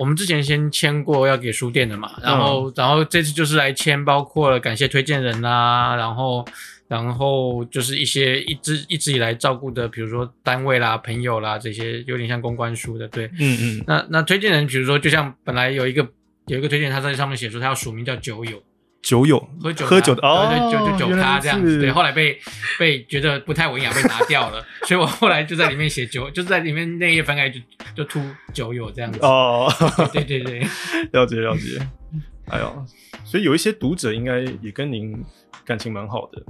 我们之前先签过要给书店的嘛，然后然后这次就是来签，包括了感谢推荐人啦，然后然后就是一些一直一直以来照顾的，比如说单位啦、朋友啦这些，有点像公关书的，对，嗯嗯，那那推荐人，比如说就像本来有一个有一个推荐，他在上面写说他要署名叫酒友。酒友喝酒喝酒的哦，对对，就就酒咖这样子。对，后来被被觉得不太文雅，被拿掉了，所以我后来就在里面写酒，就是在里面那页翻开就就突酒友这样子。哦，对对对，了解了解。哎呦，所以有一些读者应该也跟您感情蛮好的。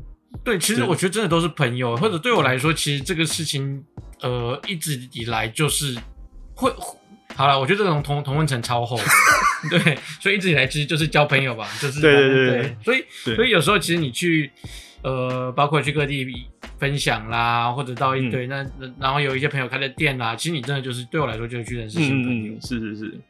对，其实我觉得真的都是朋友，或者对我来说，其实这个事情，呃，一直以来就是会。好了，我觉得这种同同温层超厚的，对，所以一直以来其实就是交朋友吧，就是对对对所以所以有时候其实你去呃，包括去各地分享啦，或者到一嗯堆、那那然后有一些朋友开的店啦，其实你真的就是对我来说就是去认识新朋友。是是是。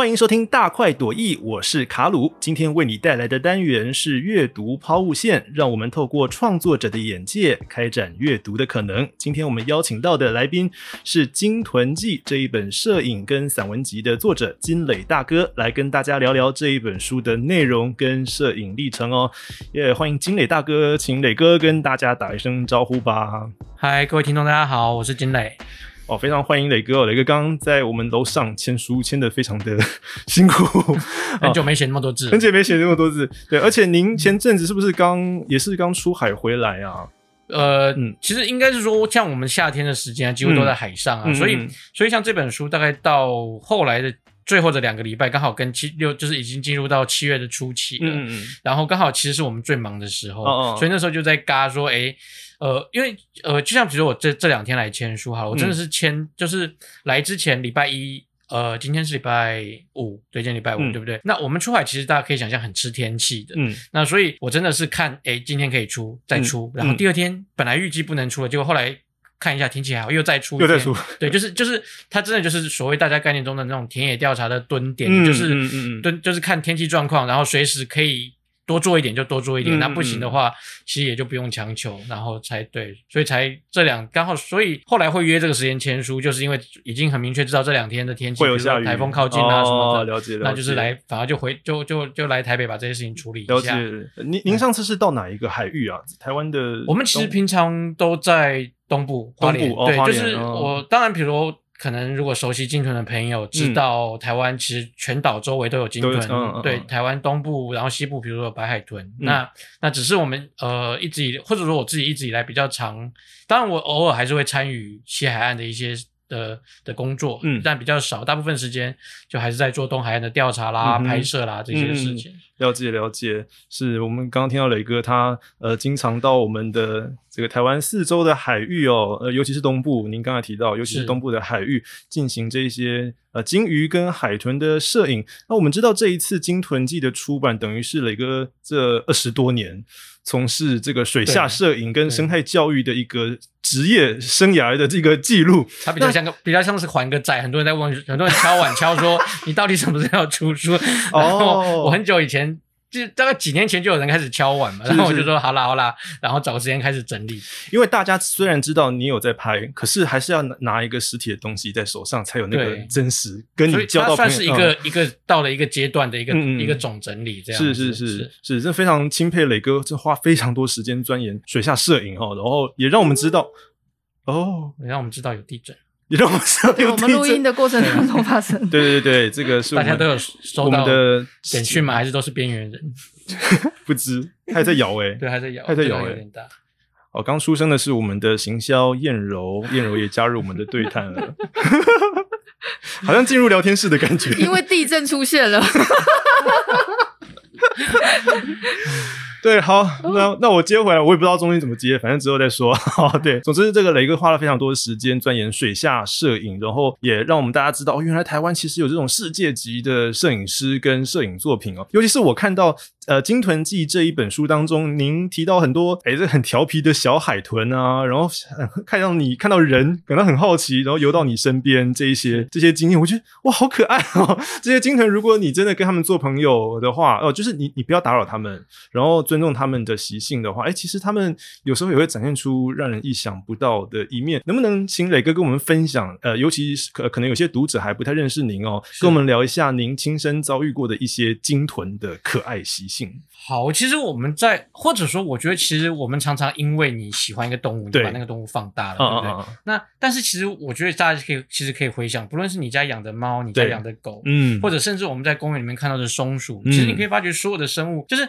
欢迎收听大快朵颐，我是卡鲁。今天为你带来的单元是阅读抛物线，让我们透过创作者的眼界，开展阅读的可能。今天我们邀请到的来宾是《金屯记》这一本摄影跟散文集的作者金磊大哥，来跟大家聊聊这一本书的内容跟摄影历程哦。也欢迎金磊大哥，请磊哥跟大家打一声招呼吧。嗨，各位听众，大家好，我是金磊。哦，非常欢迎磊哥哦，磊哥刚刚在我们楼上签书，签的非常的 辛苦，很久没写那么多字了，很久没写那么多字。对，而且您前阵子是不是刚也是刚出海回来啊？呃，嗯其实应该是说，像我们夏天的时间啊，几乎都在海上啊，嗯所以嗯所以像这本书大概到后来的最后的两个礼拜，刚好跟七六就是已经进入到七月的初期了，嗯嗯然后刚好其实是我们最忙的时候，哦哦所以那时候就在嘎说，哎。呃，因为呃，就像比如说我这这两天来签书好了，我真的是签，就是来之前礼拜一，呃，今天是礼拜五，对，今天礼拜五，嗯对不对？那我们出海其实大家可以想象很吃天气的，嗯那所以我真的是看，哎，今天可以出，再出，嗯然后第二天本来预计不能出了，结果后来看一下天气还好，又再出，又再出，对，就是就是它真的就是所谓大家概念中的那种田野调查的蹲点，嗯就是嗯嗯嗯蹲就是看天气状况，然后随时可以。多做一点就多做一点，嗯那不行的话，其实也就不用强求，然后才对，所以才这两刚好，所以后来会约这个时间签书，就是因为已经很明确知道这两天的天气，会有下雨，台风靠近啊什么的，哦、了解了解，那就是来，反而就回就就就来台北把这些事情处理一下。解。您您上次是到哪一个海域啊？台湾的我们其实平常都在东部花莲，对，东部哦花就是我当然，比如可能如果熟悉鲸豚的朋友知道，台湾其实全岛周围都有鲸豚，对，嗯台湾东部，然后西部，比如说有白海豚，那那只是我们呃一直以或者说我自己一直以来比较常，当然我偶尔还是会参与西海岸的一些。的的工作，嗯但比较少，大部分时间就还是在做东海岸的调查啦、嗯拍摄啦这些事情。了解了解，是我们刚刚听到磊哥他呃经常到我们的这个台湾四周的海域哦，呃尤其是东部，您刚才提到，尤其是是东部的海域进行这些呃鲸鱼跟海豚的摄影。那我们知道这一次鲸豚记的出版，等于是磊哥这二十多年从事这个水下摄影跟生态教育的一个职业生涯的这个记录。它比较像个比较像是还个债，很多人在问，很多人敲碗敲说你到底什么时候要出书？然后我很久以前。就大概几年前就有人开始敲碗嘛，是是然后我就说好啦好啦，然后找个时间开始整理。因为大家虽然知道你有在拍，可是还是要拿拿一个实体的东西在手上，才有那个真实跟你交到算。是一个、一个到了一个阶段的一个、一个总整理，这样是子是。是是，这非常钦佩磊哥，这花非常多时间钻研水下摄影哦，然后也让我们知道哦，也让我们知道有地震，也让我们知道对有我们录音的，的过程当中发生。对 对对，这个是我们大家都有收我们到的简讯吗？还是都是边缘人？不知，他还在摇哎、对，还在摇，还在摇欸有点大。哦，刚出生的是我们的行销燕柔，燕柔也加入我们的对谈了，好像进入聊天室的感觉。因为地震出现了，对，好，那那我接回来，我也不知道中间怎么接，反正之后再说。好，对，总之这个雷哥花了非常多的时间钻研水下摄影，然后也让我们大家知道，哦，原来台湾其实有这种世界级的摄影师跟摄影作品哦。尤其是我看到呃《鲸豚记》这一本书当中，您提到很多哎，这很调皮的小海豚啊，然后呃看到你看到人感到很好奇，然后游到你身边这一些这些经验，我觉得哇，好可爱哦！这些鲸豚，如果你真的跟他们做朋友的话，哦，就是你你不要打扰他们，然后尊重他们的习性的话，哎，其实他们有时候也会展现出让人意想不到的一面。能不能请磊哥跟我们分享？呃，尤其是可可能有些读者还不太认识您哦，跟我们聊一下您亲身遭遇过的一些鲸豚的可爱习性。好，其实我们在或者说，我觉得其实我们常常因为你喜欢一个动物，你把那个动物放大了，嗯对不对？嗯嗯那但是其实我觉得大家可以其实可以回想，不论是你家养的猫，你家养的狗，嗯，或者甚至我们在公园里面看到的松鼠，嗯其实你可以发觉所有的生物，就是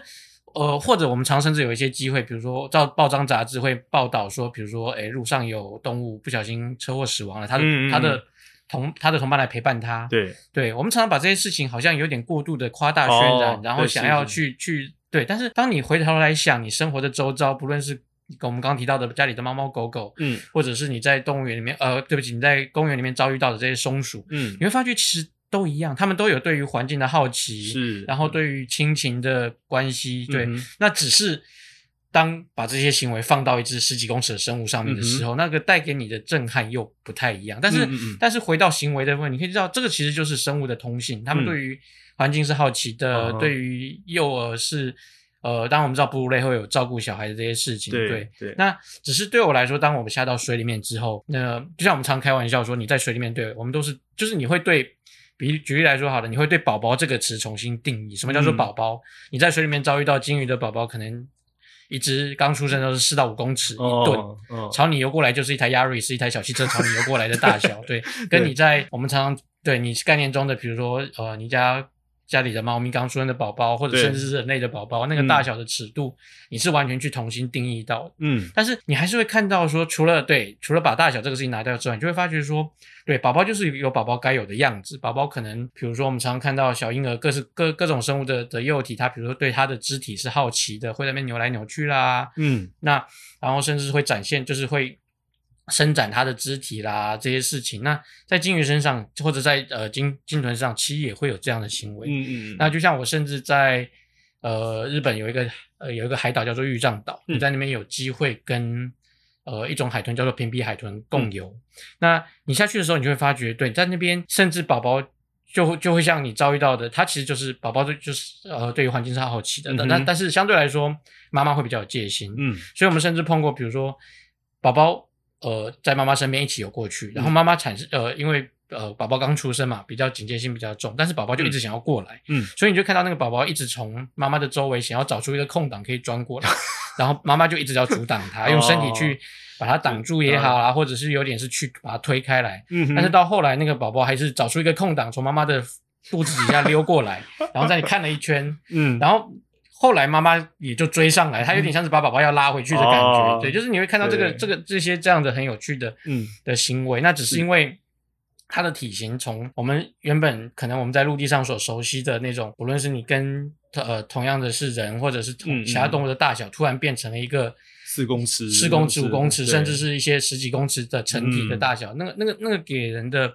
呃，或者我们常甚至有一些机会，比如说照报章杂志会报道说，比如说，诶，路上有动物不小心车祸死亡了，他的、嗯嗯嗯。它的同他的同伴来陪伴他，对，对，我们常常把这些事情好像有点过度的夸大渲染，哦然后想要去去对，但是当你回头来想，你生活的周遭，不论是跟我们刚刚提到的家里的猫猫狗狗，嗯或者是你在动物园里面，呃，对不起，你在公园里面遭遇到的这些松鼠，嗯。你会发觉其实都一样，他们都有对于环境的好奇，是然后对于亲情的关系，对，嗯那只是当把这些行为放到一只十几公尺的生物上面的时候，那个带给你的震撼又不太一样。但是，但是回到行为的部分，你可以知道，这个其实就是生物的通性，他们嗯。对于环境是好奇的，嗯对于幼儿是。呃，当然我们知道哺乳类会有照顾小孩的这些事情，对对。对。那只是对我来说，当我们下到水里面之后，那就像我们常开玩笑说，你在水里面，对我们都是，就是你会对，比举例来说好了，你会对“宝宝”这个词重新定义。什么叫做嗯宝宝？你在水里面遭遇到鲸鱼的宝宝，可能一只刚出生都是四到五公尺一吨。哦哦朝你游过来就是一台 Yaris，一台小汽车朝你游过来的大小，对，跟你在我们常常对你概念中的，比如说呃，你家家里的猫咪刚出生的宝宝，或者甚至是人类的宝宝，那个嗯大小的尺度，你是完全去重新定义到的。嗯但是你还是会看到说，除了对，除了把大小这个事情拿掉之外，你就会发觉说，对，宝宝就是有宝宝该有的样子。宝宝可能，比如说我们常常看到小婴儿各式各各种生物的的幼体，它比如说对它的肢体是好奇的，会在那边扭来扭去啦，嗯那然后甚至会展现，就是会伸展它的肢体啦这些事情。那在鲸鱼身上，或者在呃鲸鲸豚身上，其实也会有这样的行为。嗯嗯那就像我甚至在呃日本有一个呃有一个海岛叫做玉藏岛，嗯你在那边有机会跟呃一种海豚叫做平鼻海豚嗯共游。那你下去的时候，你就会发觉，对，在那边甚至宝宝。就会就会像你遭遇到的，它其实就是宝宝对就是呃对于环境是好奇的，嗯哼但但是相对来说，妈妈会比较有戒心，嗯所以我们甚至碰过，比如说宝宝呃在妈妈身边一起游过去，然后妈妈产生呃因为呃宝宝刚出生嘛，比较警戒心比较重，但是宝宝就一直想要过来，嗯所以你就看到那个宝宝一直从妈妈的周围想要找出一个空档可以钻过来，然后妈妈就一直要阻挡他，用身体去把它挡住也好啦，或者是有点是去把它推开来，嗯哼，但是到后来那个宝宝还是找出一个空档，从妈妈的肚子底下溜过来，然后在你看了一圈，嗯。然后后来妈妈也就追上来，她有点像是把宝宝要拉回去的感觉，哦。对，就是你会看到这个这个这些这样的很有趣的嗯。的行为，那只是因为。它的体型从我们原本可能我们在陆地上所熟悉的那种，无论是你跟呃同样的是人或者是嗯同嗯其他动物的大小，突然变成了一个四公尺四公尺、五公尺，甚至是一些十几公尺的成体的嗯。大小，那个那个那个给人的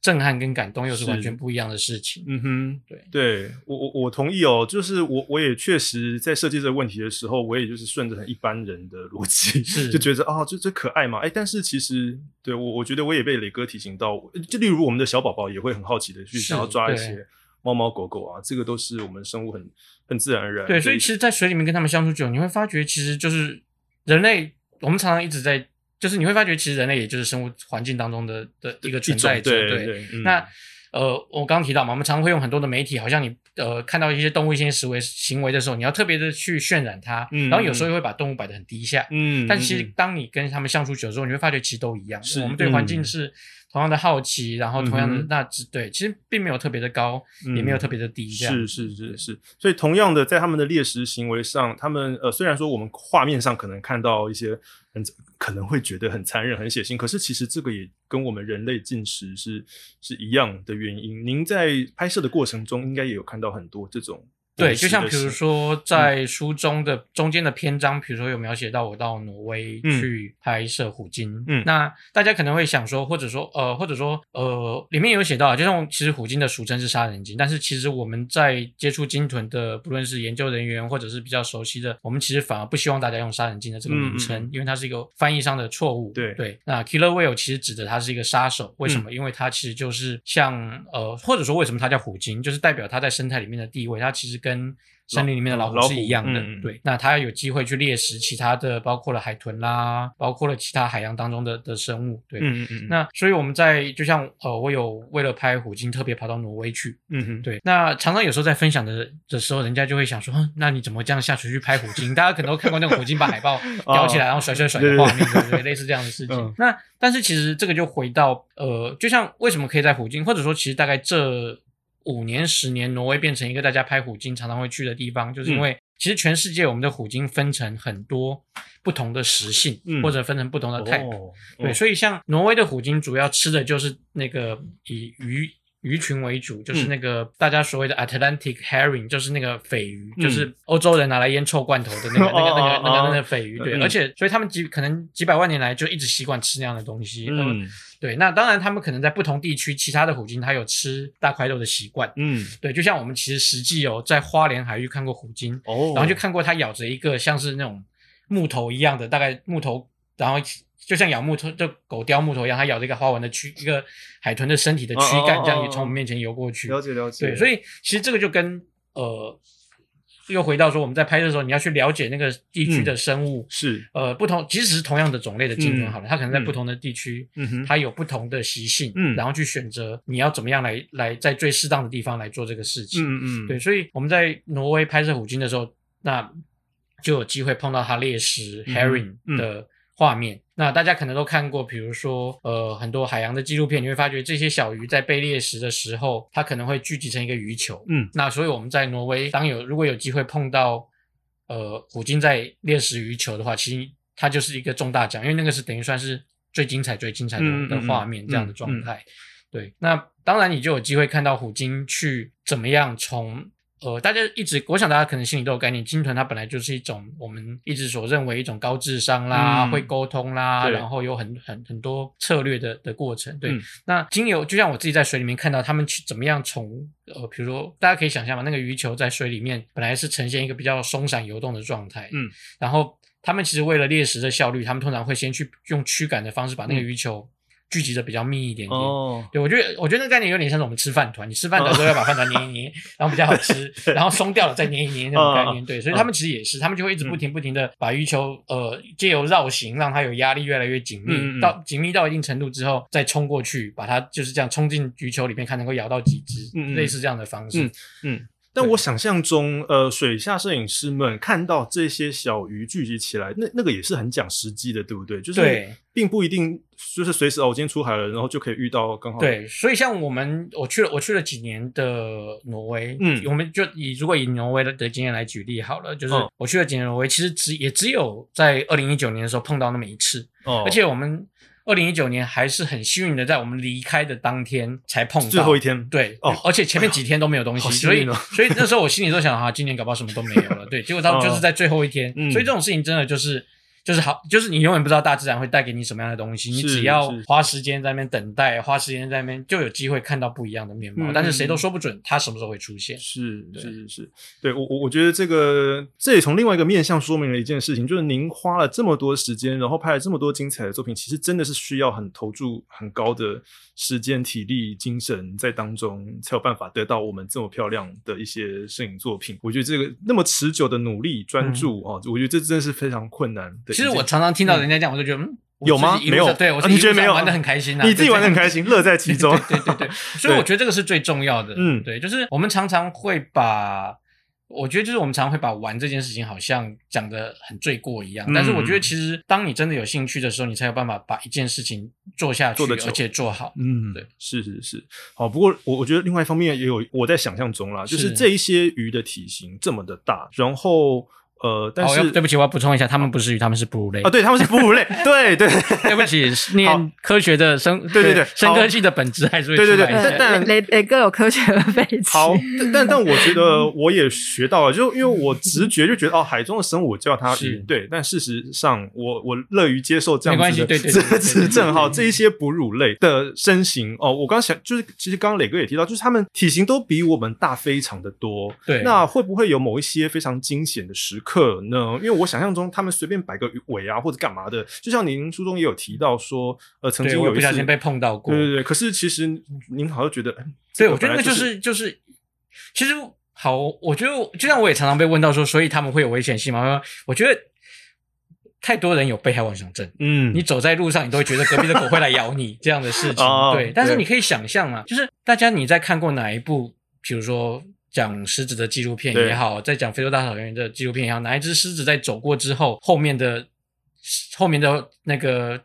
震撼跟感动又是是完全不一样的事情。嗯哼，对。对我我我同意哦，就是我我也确实在设计这个问题的时候，我也就是顺着很一般人的逻辑，是就觉得啊，这这可爱嘛，哎，但是其实对我我觉得我也被磊哥提醒到，就例如我们的小宝宝也会很好奇的去想要抓一些猫猫狗狗啊，这个都是我们生物很很自然而然对，所以其实，在水里面跟他们相处久，你会发觉，其实就是人类，我们常常一直在，就是你会发觉，其实人类也就是生物环境当中的的一个存在者。对对，嗯那呃，我刚刚提到嘛，我们常常会用很多的媒体，好像你呃看到一些动物一些行为行为的时候，你要特别的去渲染它，嗯然后有时候又会把动物摆得很低下。嗯，但其实嗯当你跟他们相处久之后，你会发觉其实都一样。是我们对环境嗯是同样的好奇，然后同样的、那只对，其实并没有特别的高，也没有特别的低，这样是是是是，所以同样的，在他们的猎食行为上，他们呃虽然说我们画面上可能看到一些很可能会觉得很残忍、很血腥，可是其实这个也跟我们人类进食是是一样的原因。您在拍摄的过程中，应该也有看到很多这种对，就像比如说在书中的中间的篇章，比如说有描写到我到挪威嗯。去拍摄虎鲸，嗯。那大家可能会想说，或者说呃，或者说呃，里面有写到啊，就像其实虎鲸的俗称是杀人鲸，但是其实我们在接触鲸豚的，不论是研究人员或者是比较熟悉的，我们其实反而不希望大家用杀人鲸的这个名称，因为它是一个翻译上的错误。对。对，那 killer whale 其实指的它是一个杀手，为嗯什么？因为它其实就是像呃，或者说为什么它叫虎鲸，就是代表它在生态里面的地位，它其实跟森林里面的老老虎虎是一样的。对，那它有机会去猎食其他的，包括了海豚啦，包括了其他海洋当中的的生物。对，嗯嗯嗯，那所以我们在就像呃，我有为了拍虎鲸特别跑到挪威去。嗯嗯，对，那常常有时候在分享的的时候，人家就会想说，那你怎么这样下水去拍虎鲸？大家可能都看过那种虎鲸把海豹 叼起来，然后甩甩甩的画面，对不对？类似这样的事情。嗯那但是其实这个就回到呃，就像为什么可以在虎鲸，或者说其实大概这五年十年，挪威变成一个大家拍虎鲸常常会去的地方，就是因为其实全世界我们的虎鲸分成很多不同的食性，嗯。或者分成不同的 type。哦，对，所以像挪威的虎鲸主要吃的就是那个以鱼鱼群为主，就是嗯那个大家所谓的 Atlantic herring，就是那个鲱鱼，嗯就是欧洲人拿来腌臭罐头的那个、那个、那个、那个、那个鲱鱼。对，嗯而且所以他们几可能几百万年来就一直习惯吃那样的东西。嗯，嗯对。那当然，他们可能在不同地区，其他的虎鲸它有吃大块肉的习惯。嗯，对，就像我们其实实际有在花莲海域看过虎鲸，哦，然后就看过它咬着一个像是那种木头一样的，大概木头，然后就像咬木头，就狗叼木头一样，它咬着一个花纹的躯，一个海豚的身体的躯干，这样哦哦哦哦从我们面前游过去。了解了解，对，所以其实这个就跟呃，又回到说我们在拍摄的时候，你要去了解那个地区的生物。是，呃，不同，即使是同样的种类的鲸豚，嗯好了，它可能在嗯不同的地区，嗯哼，它有不同的习性，嗯然后去选择你要怎么样来来在最适当的地方来做这个事情。嗯嗯，对，，所以我们在挪威拍摄虎鲸的时候，那就有机会碰到它猎食 herring 嗯的画面。那大家可能都看过，比如说呃很多海洋的纪录片，你会发觉这些小鱼在被猎食的时候，它可能会聚集成一个鱼球。嗯那所以我们在挪威，当有如果有机会碰到呃虎鲸在猎食鱼球的话，其实它就是一个重大奖，因为那个是等于算是最精彩、最精彩的的画面这样的嗯状态。对，那当然你就有机会看到虎鲸去怎么样从呃，大家一直，我想大家可能心里都有概念，鲸豚它本来就是一种我们一直所认为一种高智商啦，嗯会沟通啦，然后有很很很多策略的的过程。对，嗯那经由就像我自己在水里面看到他们去怎么样从呃，比如说大家可以想象嘛，那个鱼球在水里面本来是呈现一个比较松散游动的状态，嗯，然后他们其实为了猎食的效率，他们通常会先去用驱赶的方式把那个嗯鱼球聚集的比较密一点点。哦，对，我觉得我觉得那个概念有点像是我们吃饭团，你吃饭团的时候要把饭团捏一捏，然后比较好吃，然后松掉了再捏一捏那种概念。对，所以他们其实也是，他们就会一直不停不停的把鱼球呃借由绕行让它有压力越来越紧密，到紧密到一定程度之后再冲过去，把它就是这样冲进鱼球里面，看能够咬到几只，类似这样的方式。嗯嗯。但我想象中，呃，水下摄影师们看到这些小鱼聚集起来，那那个也是很讲时机的，对不对？就是并不一定就是随时哦，我今天出海了，然后就可以遇到刚好对，所以像我们，我去了，我去了几年的挪威，嗯。我们就以如果以挪威的的经验来举例好了，就是嗯我去了几年挪威，其实只也只有在二零一九年的时候碰到那么一次，哦，而且我们二零一九年还是很幸运的，在我们离开的当天才碰到。最后一天，对，哦。而且前面几天都没有东西，所以所以那时候我心里都想啊，今年搞不好什么都没有了，对，结果到哦。就是在最后一天，嗯。所以这种事情真的就是。就是好，就是你永远不知道大自然会带给你什么样的东西，你只要花时间在那边等待，花时间在那边就有机会看到不一样的面貌。嗯但是谁都说不准它什么时候会出现。是是是是，对我我我觉得这个这也从另外一个面向说明了一件事情，就是您花了这么多时间，然后拍了这么多精彩的作品，其实真的是需要很投注很高的时间、体力、精神在当中，才有办法得到我们这么漂亮的一些摄影作品。我觉得这个那么持久的努力、专注哦，我觉得这真的是非常困难的其实我常常听到人家讲，我就觉得嗯，有吗没有对我啊你觉得没有玩的很开心啊，你自己玩的很开心。心，乐在其中。对对对对，所以我觉得这个是最重要的。嗯对，就是我们常常会把，我觉得就是我们常常会把玩这件事情好像讲的很罪过一样，嗯但是我觉得其实当你真的有兴趣的时候，你才有办法把一件事情做下去，做而且做好。嗯，对，是是是，好。不过我我觉得另外一方面也有我在想象中啦，就是是这一些鱼的体型这么的大，然后呃，但哦，是要对不起，我要补充一下，他们不是鱼，他们是哺乳类哦，。对，他们是哺乳类，对对 对不起，念科学的生对对对生科技的本质还是会对对对但但雷雷哥有科学的背景，好，但但但我觉得我也学到了，就因为我直觉就觉得哦，海中的生物我叫它是鱼，对，但事实上我我乐于接受这样没关系子的对对对对对指正哈，对对这一些哺乳类的身形哦，我刚想就是其实刚刚磊哥也提到，就是他们体型都比我们大非常的多，对那会不会有某一些非常惊险的时刻呢？因为我想象中他们随便摆个尾啊或者干嘛的，就像您书中也有提到说，呃，曾对经有一次我不小心被碰到过。对对对，可是其实您好像觉得，哎对，这个我觉得那就是就是，其实好，我觉得就像我也常常被问到说，所以他们会有危险性吗？我觉得太多人有被害妄想症。嗯，你走在路上，你都会觉得隔壁的狗会来咬你这样的事情。哦对，但是你可以想象啊，就是大家你在看过哪一部，比如说讲狮子的纪录片也好，在讲非洲大草原的纪录片也好，哪一只狮子在走过之后，后面的后面的那个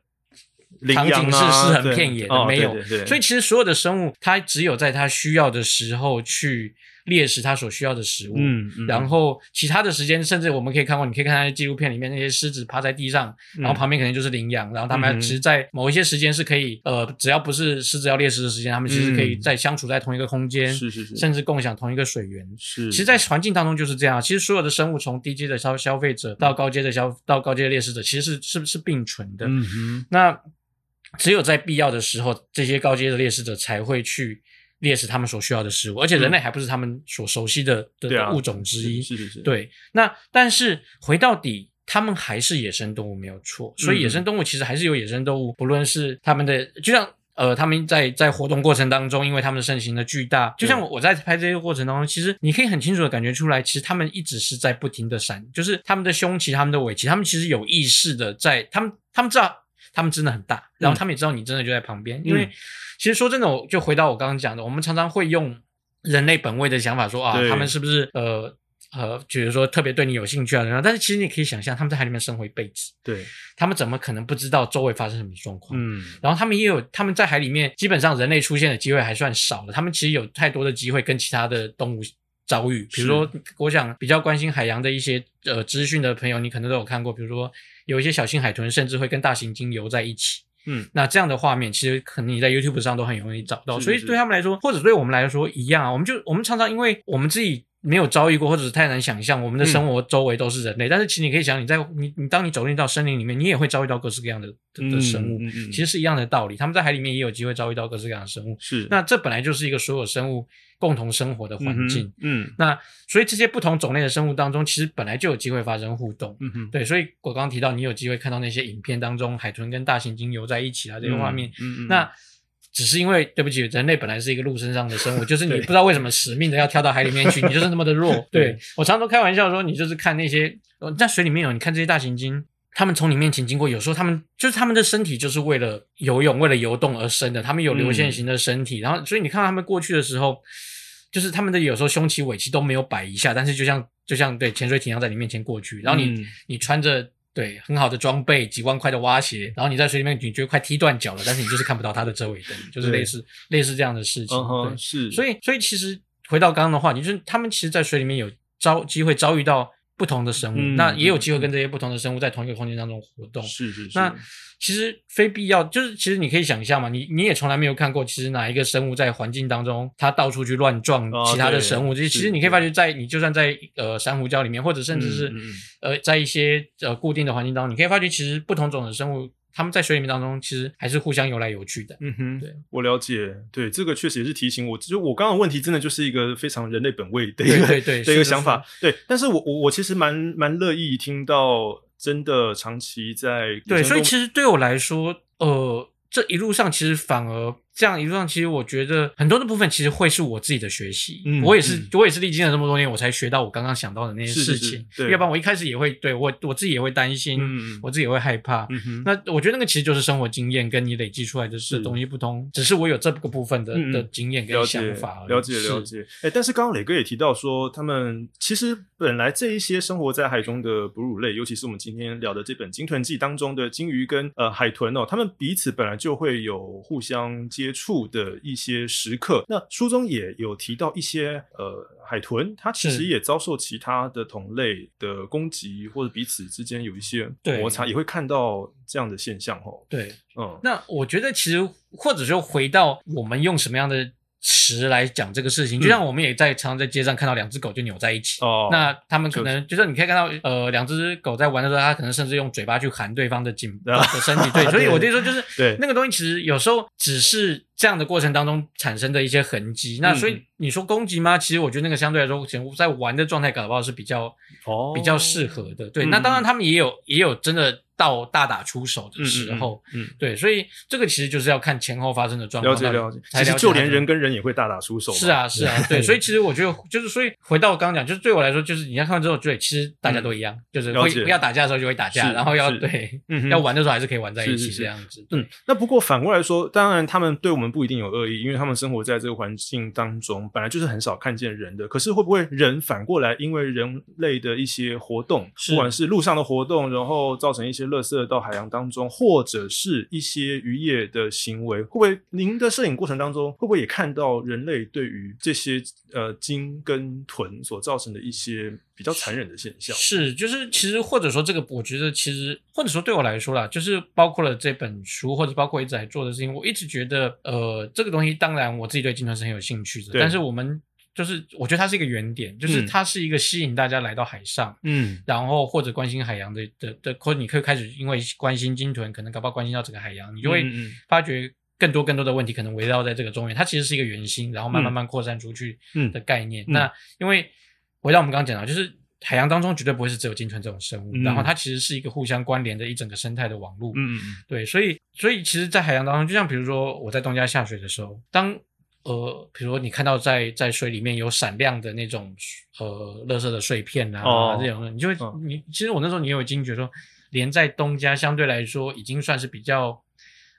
场景是羊啊是很片野的，哦没有。所以其实所有的生物，它只有在它需要的时候去猎食它所需要的食物。嗯嗯然后其他的时间，甚至我们可以看过，你可以看它的纪录片里面那些狮子趴在地上，然后旁边可能就是羚羊，然后他嗯们其实，在某一些时间是可以，呃，只要不是狮子要猎食的时间，它们其实可以嗯在相处在同一个空间，是是是甚至共享同一个水源。是，其实，在环境当中就是这样。其实所有的生物，从低阶的消消费者到高阶的消到高阶的猎食者，其实是是是并存的。嗯哼，那只有在必要的时候，这些高阶的猎食者才会去猎食他们所需要的食物，而且人类还不是他们所熟悉的的物种之一。是是是，对，那但是回到底，他们还是野生动物没有错，所以野生动物其实还是有野生动物，不论是他们的，就像。呃，他们在在活动过程当中，因为他们的身形的巨大，就像我我在拍这些过程当中，其实你可以很清楚的感觉出来，其实他们一直是在不停的闪，就是他们的胸鳍、他们的尾鳍，他们其实有意识的在，他们他们知道他们真的很大，然后他们也知道你真的就在旁边，因为嗯。其实说真的，我就回到我刚刚讲的，我们常常会用人类本位的想法说啊，他们是不是呃呃，比如说特别对你有兴趣啊，然后但是其实你可以想象，他们在海里面生活一辈子，对，他们怎么可能不知道周围发生什么状况？嗯，然后他们也有，他们在海里面基本上人类出现的机会还算少了，他们其实有太多的机会跟其他的动物遭遇。比如说，我想比较关心海洋的一些呃资讯的朋友，你可能都有看过，比如说有一些小型海豚甚至会跟大型鲸游在一起。嗯，那这样的画面，其实可能你在 YouTube 上都很容易找到，是所以对他们来说，或者对我们来说一样啊。我们就我们常常因为我们自己没有遭遇过，或者是太难想象，我们的生活周围都是人类。但是其实你可以想，你在你你当你走进到森林里面，你也会遭遇到各式各样的的的生物。嗯嗯嗯其实是一样的道理，他们在海里面也有机会遭遇到各式各样的生物。是那这本来就是一个所有生物共同生活的环境。嗯那所以这些不同种类的生物当中，其实本来就有机会发生互动。嗯哼，对，所以我刚刚提到，你有机会看到那些影片当中，海豚跟大型鲸游在一起啊，这些画面。嗯嗯，那只是因为对不起，人类本来是一个陆身上的生物，就是你不知道为什么使命的要跳到海里面去，你就是那么的弱。对对我常常都开玩笑说，你就是看那些呃在水里面有，你看这些大型鲸。他们从你面前经过，有时候他们就是他们的身体就是为了游泳、为了游动而生的，他们有流线型的身体，然后所以你看到他们过去的时候，就是他们的有时候胸鳍、尾鳍都没有摆一下，但是就像就像对潜水艇一样在你面前过去，然后你、嗯你穿着对很好的装备，几万块的蛙鞋，然后你在水里面你觉得快踢断脚了，但是你就是看不到它的遮尾灯，就是类似类似这样的事情。对，是，所以所以其实回到刚刚的话你，就是他们其实，在水里面有遭机会遭遇到不同的生物，嗯那也有机会跟这些不同的生物在同一个空间当中活动。是是是，那其实非必要，就是其实你可以想象嘛，你你也从来没有看过，其实哪一个生物在环境当中，它到处去乱撞哦其他的生物，这、其是实你可以发觉在，你就算在呃珊瑚礁里面，或者甚至是、嗯嗯嗯。呃在一些呃固定的环境当中，你可以发觉其实不同种的生物，它们在水里面当中，其实还是互相游来游去的。嗯哼，对，我了解，对，这个确实也是提醒我，就我刚刚的问题，真的就是一个非常人类本位的一个对对对 的一个想法，对，但是我我我其实蛮蛮乐意听到，真的长期在对，所以其实实对我来说，呃，这一路上其实反而这样一路上，其实我觉得很多的部分其实会是我自己的学习。嗯我也是嗯，我也是历经了这么多年，我才学到我刚刚想到的那些是是是事情。对要不然我一开始也会对我我自己也会担心，嗯我自己也会害怕。嗯哼，那我觉得那个其实就是生活经验跟你累积出来的是东西不同，只是我有这个部分的的经验跟想法。了解了解，哎，但是刚刚磊哥也提到说，他们其实本来这一些生活在海中的哺乳类，尤其是我们今天聊的这本《鲸豚记》当中的鲸鱼跟呃海豚哦，他们彼此本来就会有互相接触的一些时刻。那书中也有提到一些呃海豚，它其实也遭受其他的同类的攻击，或者彼此之间有一些摩擦，也会看到这样的现象哦。对。嗯，那我觉得其实或者说回到我们用什么样的词来讲这个事情，就像我们也在常常在街上看到两只狗就扭在一起。哦，那他们可能就是你可以看到，呃，两只狗在玩的时候，它可能甚至用嘴巴去含对方的颈的啊身体。对，所以我就说，就是对那个东西，其实有时候只是这样的过程当中产生的一些痕迹。那嗯所以你说攻击吗？其实我觉得那个相对来说，可能在玩的状态搞不好是比较哦比较适合的。对，嗯那当然他们也有也有真的到大打出手的时候，嗯，对，所以这个其实就是要看前后发生的状况。了解了解，其实就连人跟人也会大打出手。是啊是啊，对，所以其实我觉得就是，所以回到我刚刚讲，就是对我来说，就是你要看完之后，对，其实大家都一样，就是会要打架的时候就会打架，然后要对，要玩的时候还是可以玩在一起这样子。嗯，那不过反过来说，当然他们对我们不一定有恶意，因为他们生活在这个环境当中，本来就是很少看见人的。可是会不会人反过来因为人类的一些活动，不管是路上的活动，然后造成一些垃圾到海洋当中，或者是一些渔业的行为，会不会您的摄影过程当中，会不会也看到人类对于这些呃鲸跟豚所造成的一些比较残忍的现象？是，就是其实或者说这个，我觉得其实或者说对我来说啦，就是包括了这本书，或者包括一直在做的事情，我一直觉得呃这个东西，当然我自己对鲸豚是很有兴趣的，但是我们。就是我觉得它是一个原点，就是它是一个吸引大家来到海上，嗯，然后或者关心海洋的的的，或者你可以开始因为关心鲸豚，可能搞不好关心到整个海洋，你就会发觉更多更多的问题可能围绕在这个中原。它其实是一个圆心，然后慢慢慢扩散出去的概念。那因为回到我们刚刚讲到，就是海洋当中绝对不会是只有鲸豚这种生物，然后它其实是一个互相关联的一整个生态的网络。嗯嗯嗯，对，所以所以其实，在海洋当中，就像比如说我在东家下水的时候，当呃，比如说你看到在在水里面有闪亮的那种呃，垃圾的碎片啊，这种，你就会你其实我那时候你有惊觉说，连在东家相对来说已经算是比较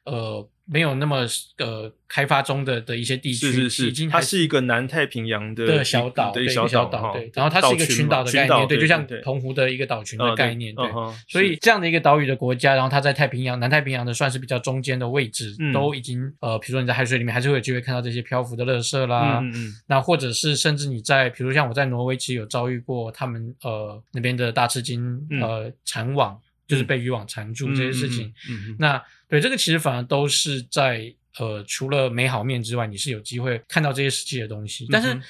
呃。没有那么呃开发中的的一些地区，是是是，它是一个南太平洋的小岛，对小岛，对，然后它是一个群岛的概念，对，就像澎湖的一个岛群的概念，对，所以这样的一个岛屿的国家，然后它在太平洋、南太平洋的算是比较中间的位置，都已经呃，比如说你在海水里面还是会有机会看到这些漂浮的垃圾啦，那或者是甚至你在，比如像我在挪威其实有遭遇过他们呃那边的大赤鲸呃缠网。就是被渔网缠住这些事情，那对这个其实反而都是在呃除了美好面之外，你是有机会看到这些实际的东西。但是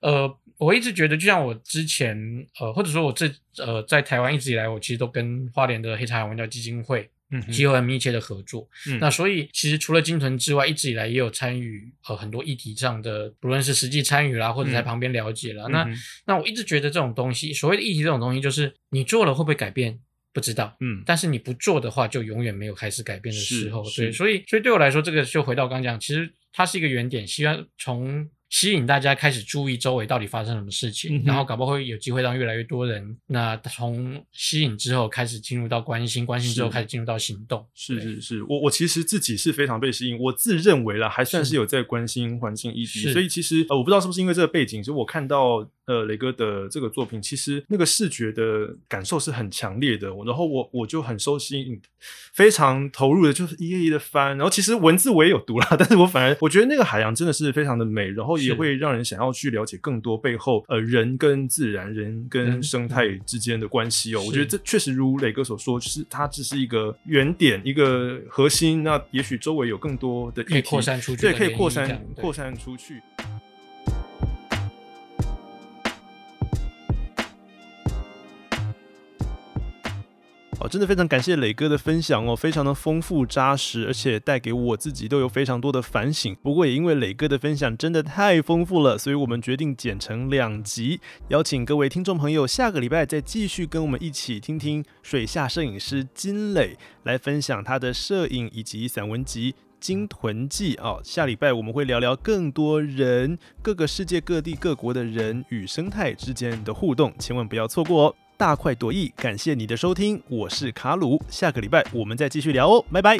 呃，我一直觉得，就像我之前呃，或者说我这呃在台湾一直以来，我其实都跟花莲的黑茶海文教基金会嗯，其实很密切的合作。那所以其实除了金屯之外，一直以来也有参与呃很多议题上的，不论是实际参与啦，或者在旁边了解啦。那那我一直觉得这种东西，所谓的议题这种东西，就是你做了会不会改变？不知道，嗯，但是你不做的话，就永远没有开始改变的时候，对，所以，所以对我来说，这个就回到刚讲，其实它是一个原点，希望从。吸引大家开始注意周围到底发生什么事情，然后搞不好会有机会让越来越多人，那从吸引之后开始进入到关心，关心之后开始进入到行动。是是是，我我其实自己是非常被吸引，我自认为了还算是有在关心环境议题，所以其实呃我不知道是不是因为这个背景，就我看到呃雷哥的这个作品，其实那个视觉的感受是很强烈的，然后我我就很受吸引，非常投入的，就是一页一页的翻，然后其实文字我也有读啦，但是我反而我觉得那个海洋真的是非常的美，然后。也会让人想要去了解更多背后呃人跟自然、人跟生态之间的关系哦。我觉得这确实如磊哥所说，就是它只是一个原点、一个核心。那也许周围有更多的可以扩散出去，对，可以扩散扩散出去。哦，真的非常感谢磊哥的分享哦，非常的丰富扎实，而且带给我自己都有非常多的反省。不过也因为磊哥的分享真的太丰富了，所以我们决定剪成两集，邀请各位听众朋友下个礼拜再继续跟我们一起听听水下摄影师金磊来分享他的摄影以及散文集《金屯记》哦。下礼拜我们会聊聊更多人，各个世界各地各国的人与生态之间的互动，千万不要错过哦。大快朵颐感谢你的收听我是卡鲁下个礼拜我们再继续聊哦拜拜。